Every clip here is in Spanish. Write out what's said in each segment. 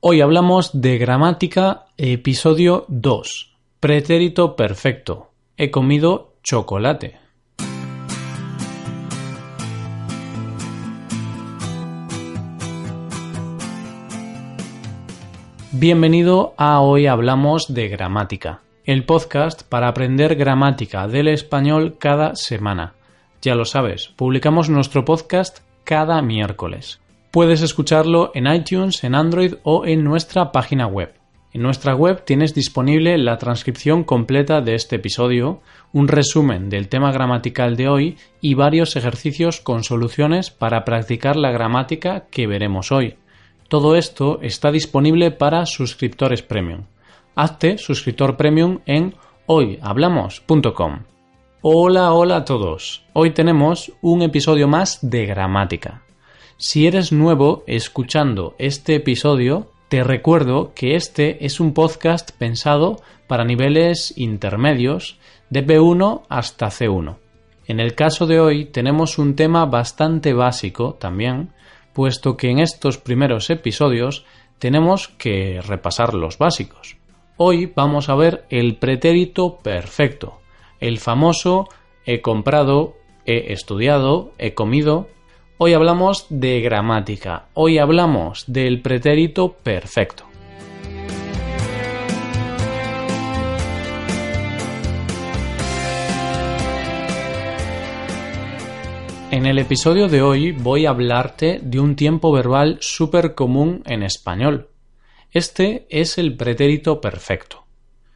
Hoy hablamos de gramática, episodio 2. Pretérito perfecto. He comido chocolate. Bienvenido a Hoy Hablamos de Gramática, el podcast para aprender gramática del español cada semana. Ya lo sabes, publicamos nuestro podcast cada miércoles. Puedes escucharlo en iTunes, en Android o en nuestra página web. En nuestra web tienes disponible la transcripción completa de este episodio, un resumen del tema gramatical de hoy y varios ejercicios con soluciones para practicar la gramática que veremos hoy. Todo esto está disponible para suscriptores premium. Hazte suscriptor premium en hoyhablamos.com. Hola, hola a todos. Hoy tenemos un episodio más de gramática. Si eres nuevo escuchando este episodio, te recuerdo que este es un podcast pensado para niveles intermedios de B1 hasta C1. En el caso de hoy tenemos un tema bastante básico también, puesto que en estos primeros episodios tenemos que repasar los básicos. Hoy vamos a ver el pretérito perfecto, el famoso he comprado, he estudiado, he comido. Hoy hablamos de gramática, hoy hablamos del pretérito perfecto. En el episodio de hoy voy a hablarte de un tiempo verbal súper común en español. Este es el pretérito perfecto.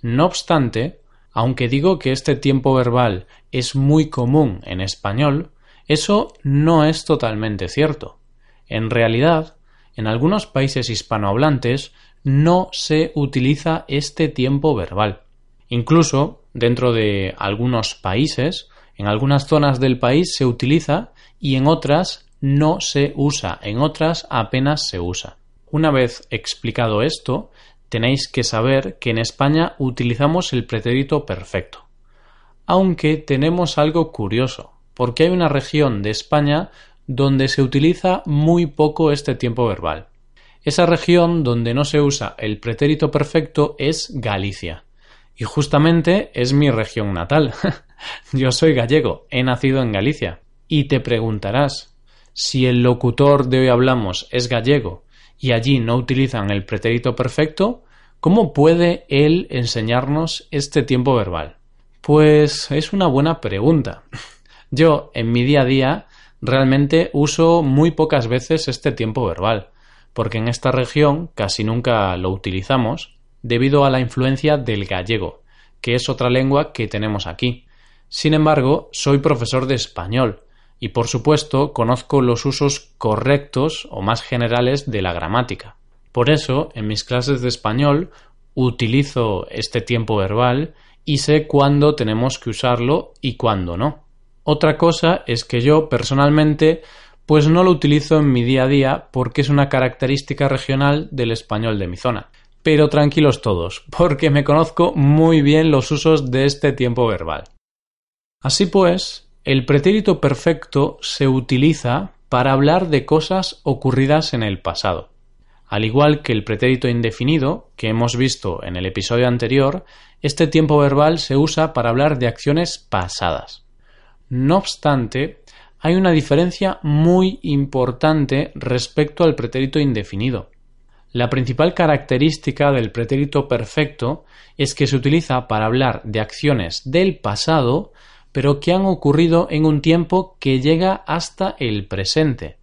No obstante, aunque digo que este tiempo verbal es muy común en español, eso no es totalmente cierto. En realidad, en algunos países hispanohablantes no se utiliza este tiempo verbal. Incluso dentro de algunos países, en algunas zonas del país se utiliza y en otras no se usa, en otras apenas se usa. Una vez explicado esto, tenéis que saber que en España utilizamos el pretérito perfecto. Aunque tenemos algo curioso, porque hay una región de España donde se utiliza muy poco este tiempo verbal. Esa región donde no se usa el pretérito perfecto es Galicia. Y justamente es mi región natal. Yo soy gallego, he nacido en Galicia. Y te preguntarás, si el locutor de hoy hablamos es gallego y allí no utilizan el pretérito perfecto, ¿cómo puede él enseñarnos este tiempo verbal? Pues es una buena pregunta. Yo, en mi día a día, realmente uso muy pocas veces este tiempo verbal, porque en esta región casi nunca lo utilizamos debido a la influencia del gallego, que es otra lengua que tenemos aquí. Sin embargo, soy profesor de español, y por supuesto conozco los usos correctos o más generales de la gramática. Por eso, en mis clases de español utilizo este tiempo verbal y sé cuándo tenemos que usarlo y cuándo no. Otra cosa es que yo personalmente pues no lo utilizo en mi día a día porque es una característica regional del español de mi zona. Pero tranquilos todos, porque me conozco muy bien los usos de este tiempo verbal. Así pues, el pretérito perfecto se utiliza para hablar de cosas ocurridas en el pasado. Al igual que el pretérito indefinido, que hemos visto en el episodio anterior, este tiempo verbal se usa para hablar de acciones pasadas. No obstante, hay una diferencia muy importante respecto al pretérito indefinido. La principal característica del pretérito perfecto es que se utiliza para hablar de acciones del pasado pero que han ocurrido en un tiempo que llega hasta el presente.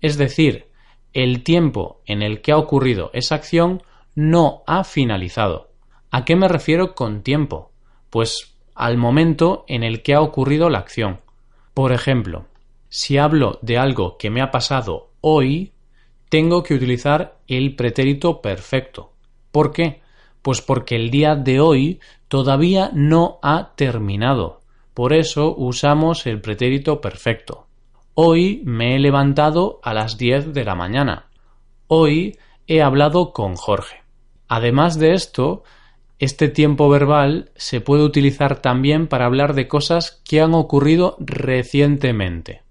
Es decir, el tiempo en el que ha ocurrido esa acción no ha finalizado. ¿A qué me refiero con tiempo? Pues al momento en el que ha ocurrido la acción. Por ejemplo, si hablo de algo que me ha pasado hoy, tengo que utilizar el pretérito perfecto. ¿Por qué? Pues porque el día de hoy todavía no ha terminado. Por eso usamos el pretérito perfecto. Hoy me he levantado a las 10 de la mañana. Hoy he hablado con Jorge. Además de esto, este tiempo verbal se puede utilizar también para hablar de cosas que han ocurrido recientemente.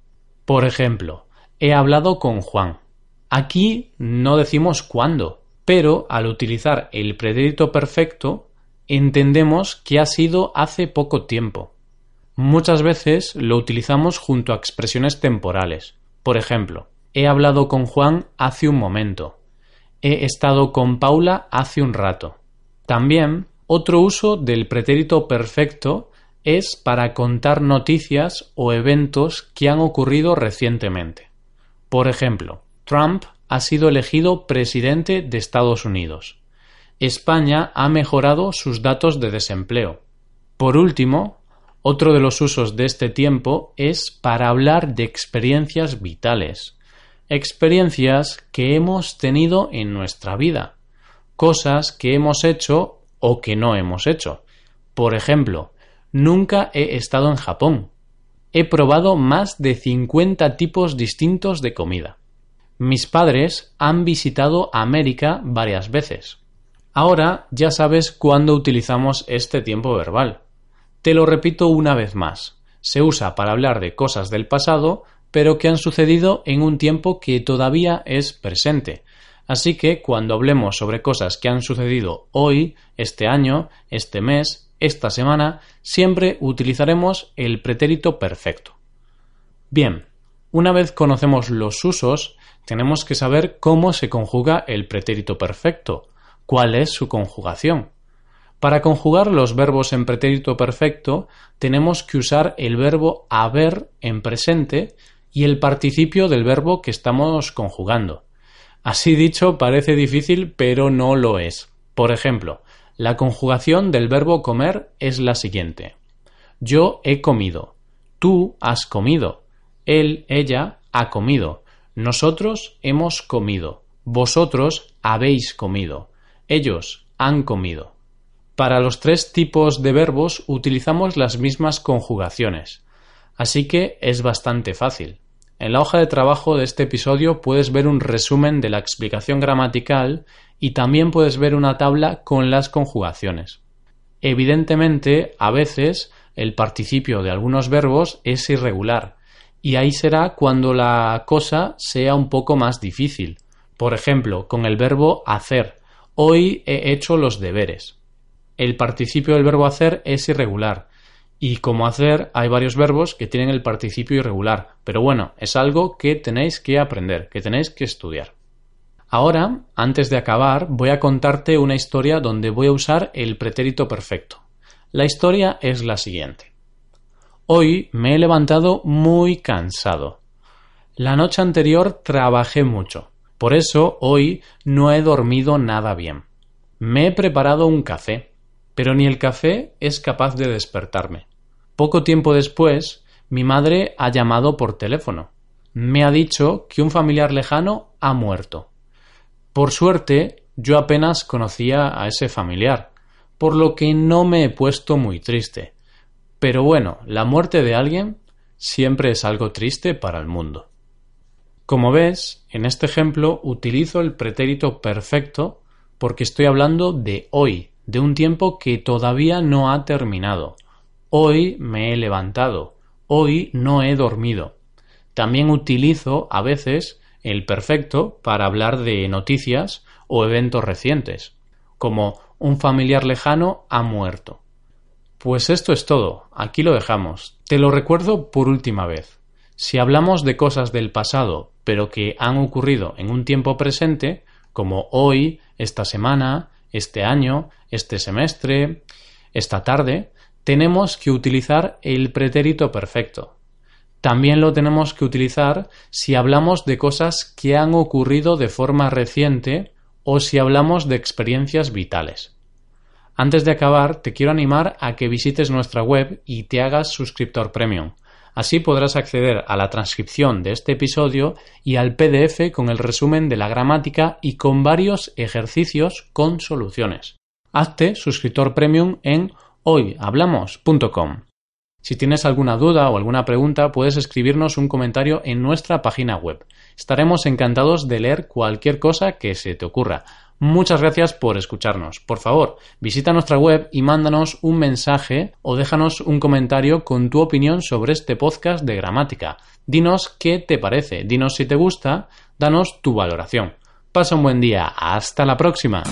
Por ejemplo, he hablado con Juan. Aquí no decimos cuándo, pero al utilizar el pretérito perfecto entendemos que ha sido hace poco tiempo. Muchas veces lo utilizamos junto a expresiones temporales. Por ejemplo, he hablado con Juan hace un momento. He estado con Paula hace un rato. También, otro uso del pretérito perfecto es para contar noticias o eventos que han ocurrido recientemente. Por ejemplo, Trump ha sido elegido presidente de Estados Unidos. España ha mejorado sus datos de desempleo. Por último, otro de los usos de este tiempo es para hablar de experiencias vitales, experiencias que hemos tenido en nuestra vida, cosas que hemos hecho o que no hemos hecho. Por ejemplo, nunca he estado en Japón. He probado más de 50 tipos distintos de comida. Mis padres han visitado América varias veces. Ahora ya sabes cuándo utilizamos este tiempo verbal. Te lo repito una vez más. Se usa para hablar de cosas del pasado, pero que han sucedido en un tiempo que todavía es presente. Así que cuando hablemos sobre cosas que han sucedido hoy, este año, este mes, esta semana, siempre utilizaremos el pretérito perfecto. Bien, una vez conocemos los usos, tenemos que saber cómo se conjuga el pretérito perfecto, cuál es su conjugación. Para conjugar los verbos en pretérito perfecto tenemos que usar el verbo haber en presente y el participio del verbo que estamos conjugando. Así dicho parece difícil pero no lo es. Por ejemplo, la conjugación del verbo comer es la siguiente. Yo he comido. Tú has comido. Él, ella ha comido. Nosotros hemos comido. Vosotros habéis comido. Ellos han comido. Para los tres tipos de verbos utilizamos las mismas conjugaciones, así que es bastante fácil. En la hoja de trabajo de este episodio puedes ver un resumen de la explicación gramatical y también puedes ver una tabla con las conjugaciones. Evidentemente, a veces el participio de algunos verbos es irregular y ahí será cuando la cosa sea un poco más difícil. Por ejemplo, con el verbo hacer. Hoy he hecho los deberes el participio del verbo hacer es irregular. Y como hacer hay varios verbos que tienen el participio irregular. Pero bueno, es algo que tenéis que aprender, que tenéis que estudiar. Ahora, antes de acabar, voy a contarte una historia donde voy a usar el pretérito perfecto. La historia es la siguiente. Hoy me he levantado muy cansado. La noche anterior trabajé mucho. Por eso hoy no he dormido nada bien. Me he preparado un café pero ni el café es capaz de despertarme. Poco tiempo después, mi madre ha llamado por teléfono. Me ha dicho que un familiar lejano ha muerto. Por suerte, yo apenas conocía a ese familiar, por lo que no me he puesto muy triste. Pero bueno, la muerte de alguien siempre es algo triste para el mundo. Como ves, en este ejemplo utilizo el pretérito perfecto porque estoy hablando de hoy, de un tiempo que todavía no ha terminado. Hoy me he levantado, hoy no he dormido. También utilizo a veces el perfecto para hablar de noticias o eventos recientes, como un familiar lejano ha muerto. Pues esto es todo, aquí lo dejamos. Te lo recuerdo por última vez. Si hablamos de cosas del pasado, pero que han ocurrido en un tiempo presente, como hoy, esta semana, este año, este semestre, esta tarde, tenemos que utilizar el pretérito perfecto. También lo tenemos que utilizar si hablamos de cosas que han ocurrido de forma reciente o si hablamos de experiencias vitales. Antes de acabar, te quiero animar a que visites nuestra web y te hagas suscriptor premium. Así podrás acceder a la transcripción de este episodio y al PDF con el resumen de la gramática y con varios ejercicios con soluciones. Hazte suscriptor premium en hoyhablamos.com. Si tienes alguna duda o alguna pregunta, puedes escribirnos un comentario en nuestra página web. Estaremos encantados de leer cualquier cosa que se te ocurra. Muchas gracias por escucharnos. Por favor, visita nuestra web y mándanos un mensaje o déjanos un comentario con tu opinión sobre este podcast de gramática. Dinos qué te parece, dinos si te gusta, danos tu valoración. Pasa un buen día. Hasta la próxima.